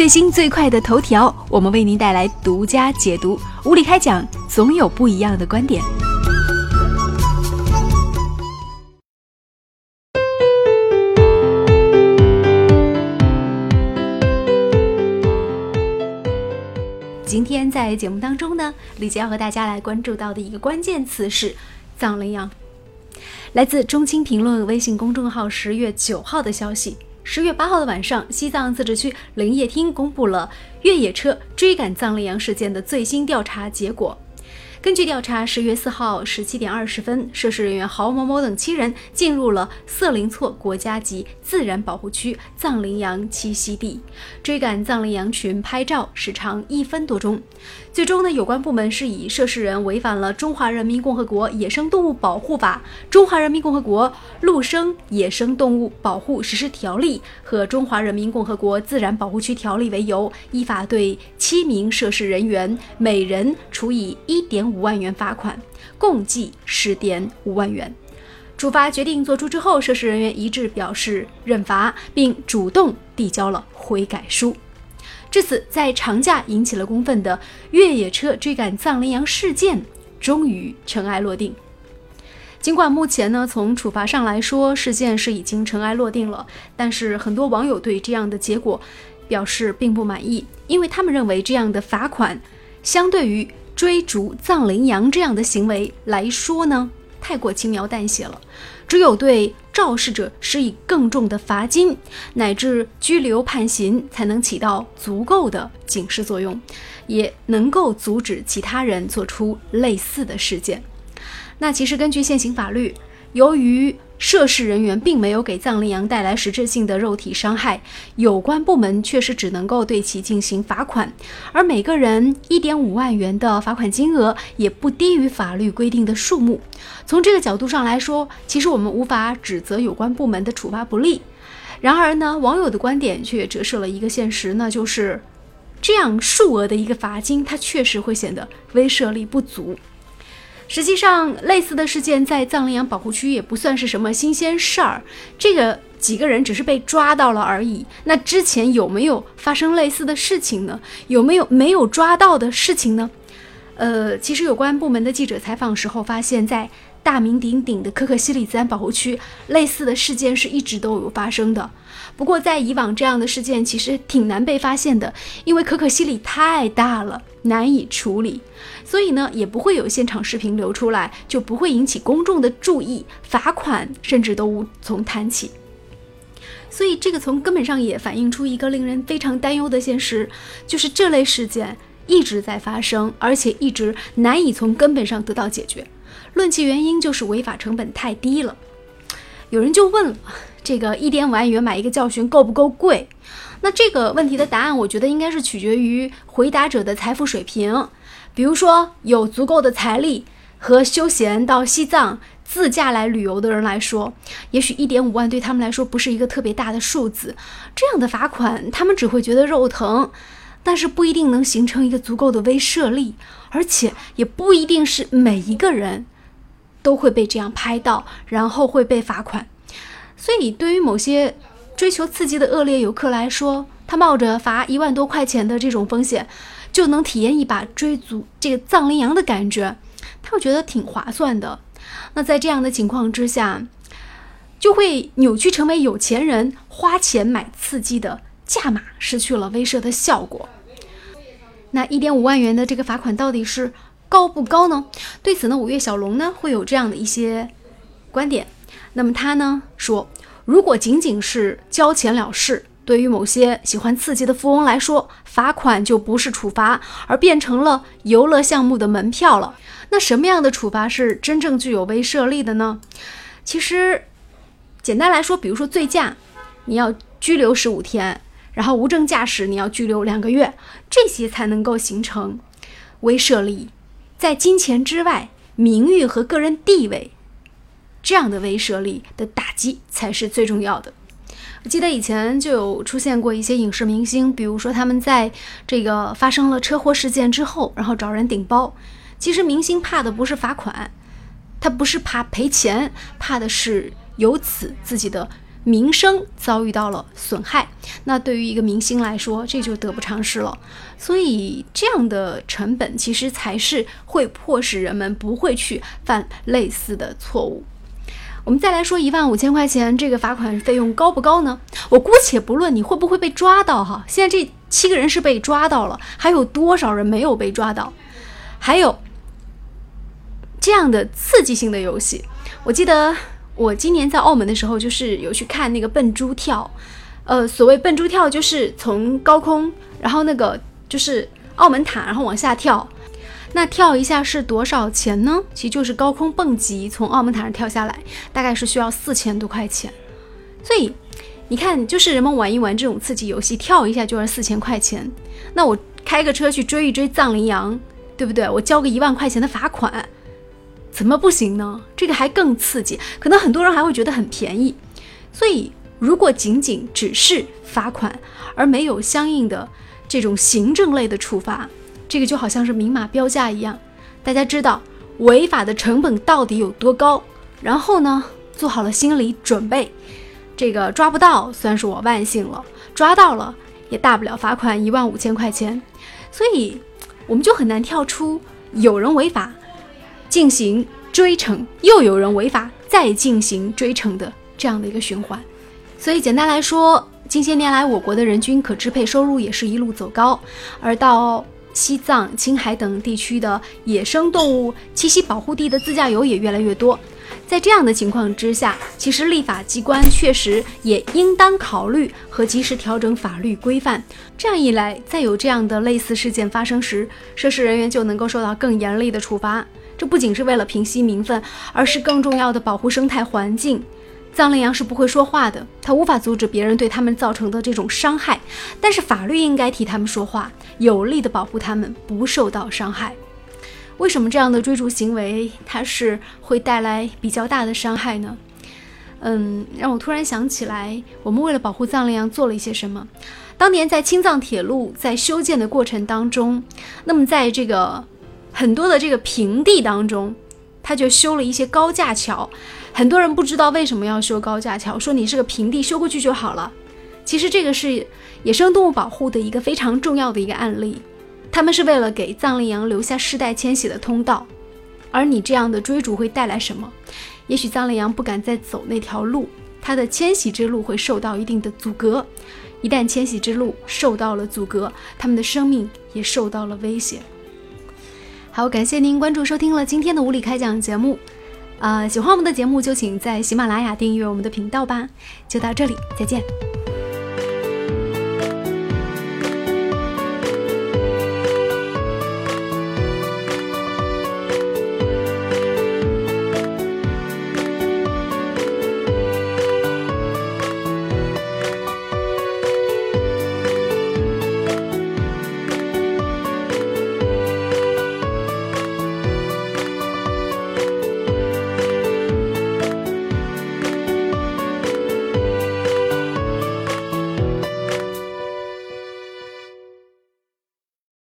最新最快的头条，我们为您带来独家解读。无理开讲，总有不一样的观点。今天在节目当中呢，李杰要和大家来关注到的一个关键词是藏羚羊。来自中青评论微信公众号十月九号的消息，十月八号的晚上，西藏自治区林业厅公布了越野车追赶藏羚羊事件的最新调查结果。根据调查，十月四号十七点二十分，涉事人员郝某某等七人进入了色林措国家级自然保护区藏羚羊栖息地，追赶藏羚羊群拍照，时长一分多钟。最终呢，有关部门是以涉事人违反了《中华人民共和国野生动物保护法》《中华人民共和国陆生野生动物保护实施条例》和《中华人民共和国自然保护区条例》为由，依法对七名涉事人员每人处以一点五万元罚款，共计十点五万元。处罚决定作出之后，涉事人员一致表示认罚，并主动递交了悔改书。至此，在长假引起了公愤的越野车追赶藏羚羊事件终于尘埃落定。尽管目前呢，从处罚上来说，事件是已经尘埃落定了，但是很多网友对这样的结果表示并不满意，因为他们认为这样的罚款相对于追逐藏羚羊这样的行为来说呢，太过轻描淡写了。只有对肇事者施以更重的罚金乃至拘留判刑，才能起到足够的警示作用，也能够阻止其他人做出类似的事件。那其实根据现行法律，由于涉事人员并没有给藏羚羊带来实质性的肉体伤害，有关部门确实只能够对其进行罚款，而每个人一点五万元的罚款金额也不低于法律规定的数目。从这个角度上来说，其实我们无法指责有关部门的处罚不力。然而呢，网友的观点却折射了一个现实，那就是这样数额的一个罚金，它确实会显得威慑力不足。实际上，类似的事件在藏羚羊保护区也不算是什么新鲜事儿。这个几个人只是被抓到了而已。那之前有没有发生类似的事情呢？有没有没有抓到的事情呢？呃，其实有关部门的记者采访时候发现，在大名鼎鼎的可可西里自然保护区，类似的事件是一直都有发生的。不过，在以往这样的事件其实挺难被发现的，因为可可西里太大了，难以处理，所以呢，也不会有现场视频流出来，就不会引起公众的注意，罚款甚至都无从谈起。所以，这个从根本上也反映出一个令人非常担忧的现实，就是这类事件一直在发生，而且一直难以从根本上得到解决。论其原因，就是违法成本太低了。有人就问了。这个一点五万元买一个教训够不够贵？那这个问题的答案，我觉得应该是取决于回答者的财富水平。比如说，有足够的财力和休闲到西藏自驾来旅游的人来说，也许一点五万对他们来说不是一个特别大的数字。这样的罚款，他们只会觉得肉疼，但是不一定能形成一个足够的威慑力，而且也不一定是每一个人都会被这样拍到，然后会被罚款。所以，对于某些追求刺激的恶劣游客来说，他冒着罚一万多块钱的这种风险，就能体验一把追逐这个藏羚羊的感觉，他会觉得挺划算的。那在这样的情况之下，就会扭曲成为有钱人花钱买刺激的价码，失去了威慑的效果。那一点五万元的这个罚款到底是高不高呢？对此呢，五月小龙呢会有这样的一些观点。那么他呢说，如果仅仅是交钱了事，对于某些喜欢刺激的富翁来说，罚款就不是处罚，而变成了游乐项目的门票了。那什么样的处罚是真正具有威慑力的呢？其实，简单来说，比如说醉驾，你要拘留十五天，然后无证驾驶你要拘留两个月，这些才能够形成威慑力。在金钱之外，名誉和个人地位。这样的威慑力的打击才是最重要的。我记得以前就有出现过一些影视明星，比如说他们在这个发生了车祸事件之后，然后找人顶包。其实明星怕的不是罚款，他不是怕赔钱，怕的是由此自己的名声遭遇到了损害。那对于一个明星来说，这就得不偿失了。所以，这样的成本其实才是会迫使人们不会去犯类似的错误。我们再来说一万五千块钱这个罚款费用高不高呢？我姑且不论你会不会被抓到哈，现在这七个人是被抓到了，还有多少人没有被抓到？还有这样的刺激性的游戏，我记得我今年在澳门的时候，就是有去看那个笨猪跳。呃，所谓笨猪跳，就是从高空，然后那个就是澳门塔，然后往下跳。那跳一下是多少钱呢？其实就是高空蹦极，从澳门塔上跳下来，大概是需要四千多块钱。所以你看，就是人们玩一玩这种刺激游戏，跳一下就要四千块钱。那我开个车去追一追藏羚羊，对不对？我交个一万块钱的罚款，怎么不行呢？这个还更刺激，可能很多人还会觉得很便宜。所以，如果仅仅只是罚款，而没有相应的这种行政类的处罚。这个就好像是明码标价一样，大家知道违法的成本到底有多高，然后呢，做好了心理准备。这个抓不到算是我万幸了，抓到了也大不了罚款一万五千块钱。所以我们就很难跳出有人违法进行追惩，又有人违法再进行追惩的这样的一个循环。所以简单来说，近些年来我国的人均可支配收入也是一路走高，而到。西藏、青海等地区的野生动物栖息保护地的自驾游也越来越多。在这样的情况之下，其实立法机关确实也应当考虑和及时调整法律规范。这样一来，在有这样的类似事件发生时，涉事人员就能够受到更严厉的处罚。这不仅是为了平息民愤，而是更重要的保护生态环境。藏羚羊是不会说话的，它无法阻止别人对他们造成的这种伤害，但是法律应该替他们说话，有力的保护他们不受到伤害。为什么这样的追逐行为它是会带来比较大的伤害呢？嗯，让我突然想起来，我们为了保护藏羚羊做了一些什么。当年在青藏铁路在修建的过程当中，那么在这个很多的这个平地当中，他就修了一些高架桥。很多人不知道为什么要修高架桥，说你是个平地，修过去就好了。其实这个是野生动物保护的一个非常重要的一个案例，他们是为了给藏羚羊留下世代迁徙的通道。而你这样的追逐会带来什么？也许藏羚羊不敢再走那条路，它的迁徙之路会受到一定的阻隔。一旦迁徙之路受到了阻隔，它们的生命也受到了威胁。好，感谢您关注收听了今天的无理开讲节目。呃，喜欢我们的节目就请在喜马拉雅订阅我们的频道吧。就到这里，再见。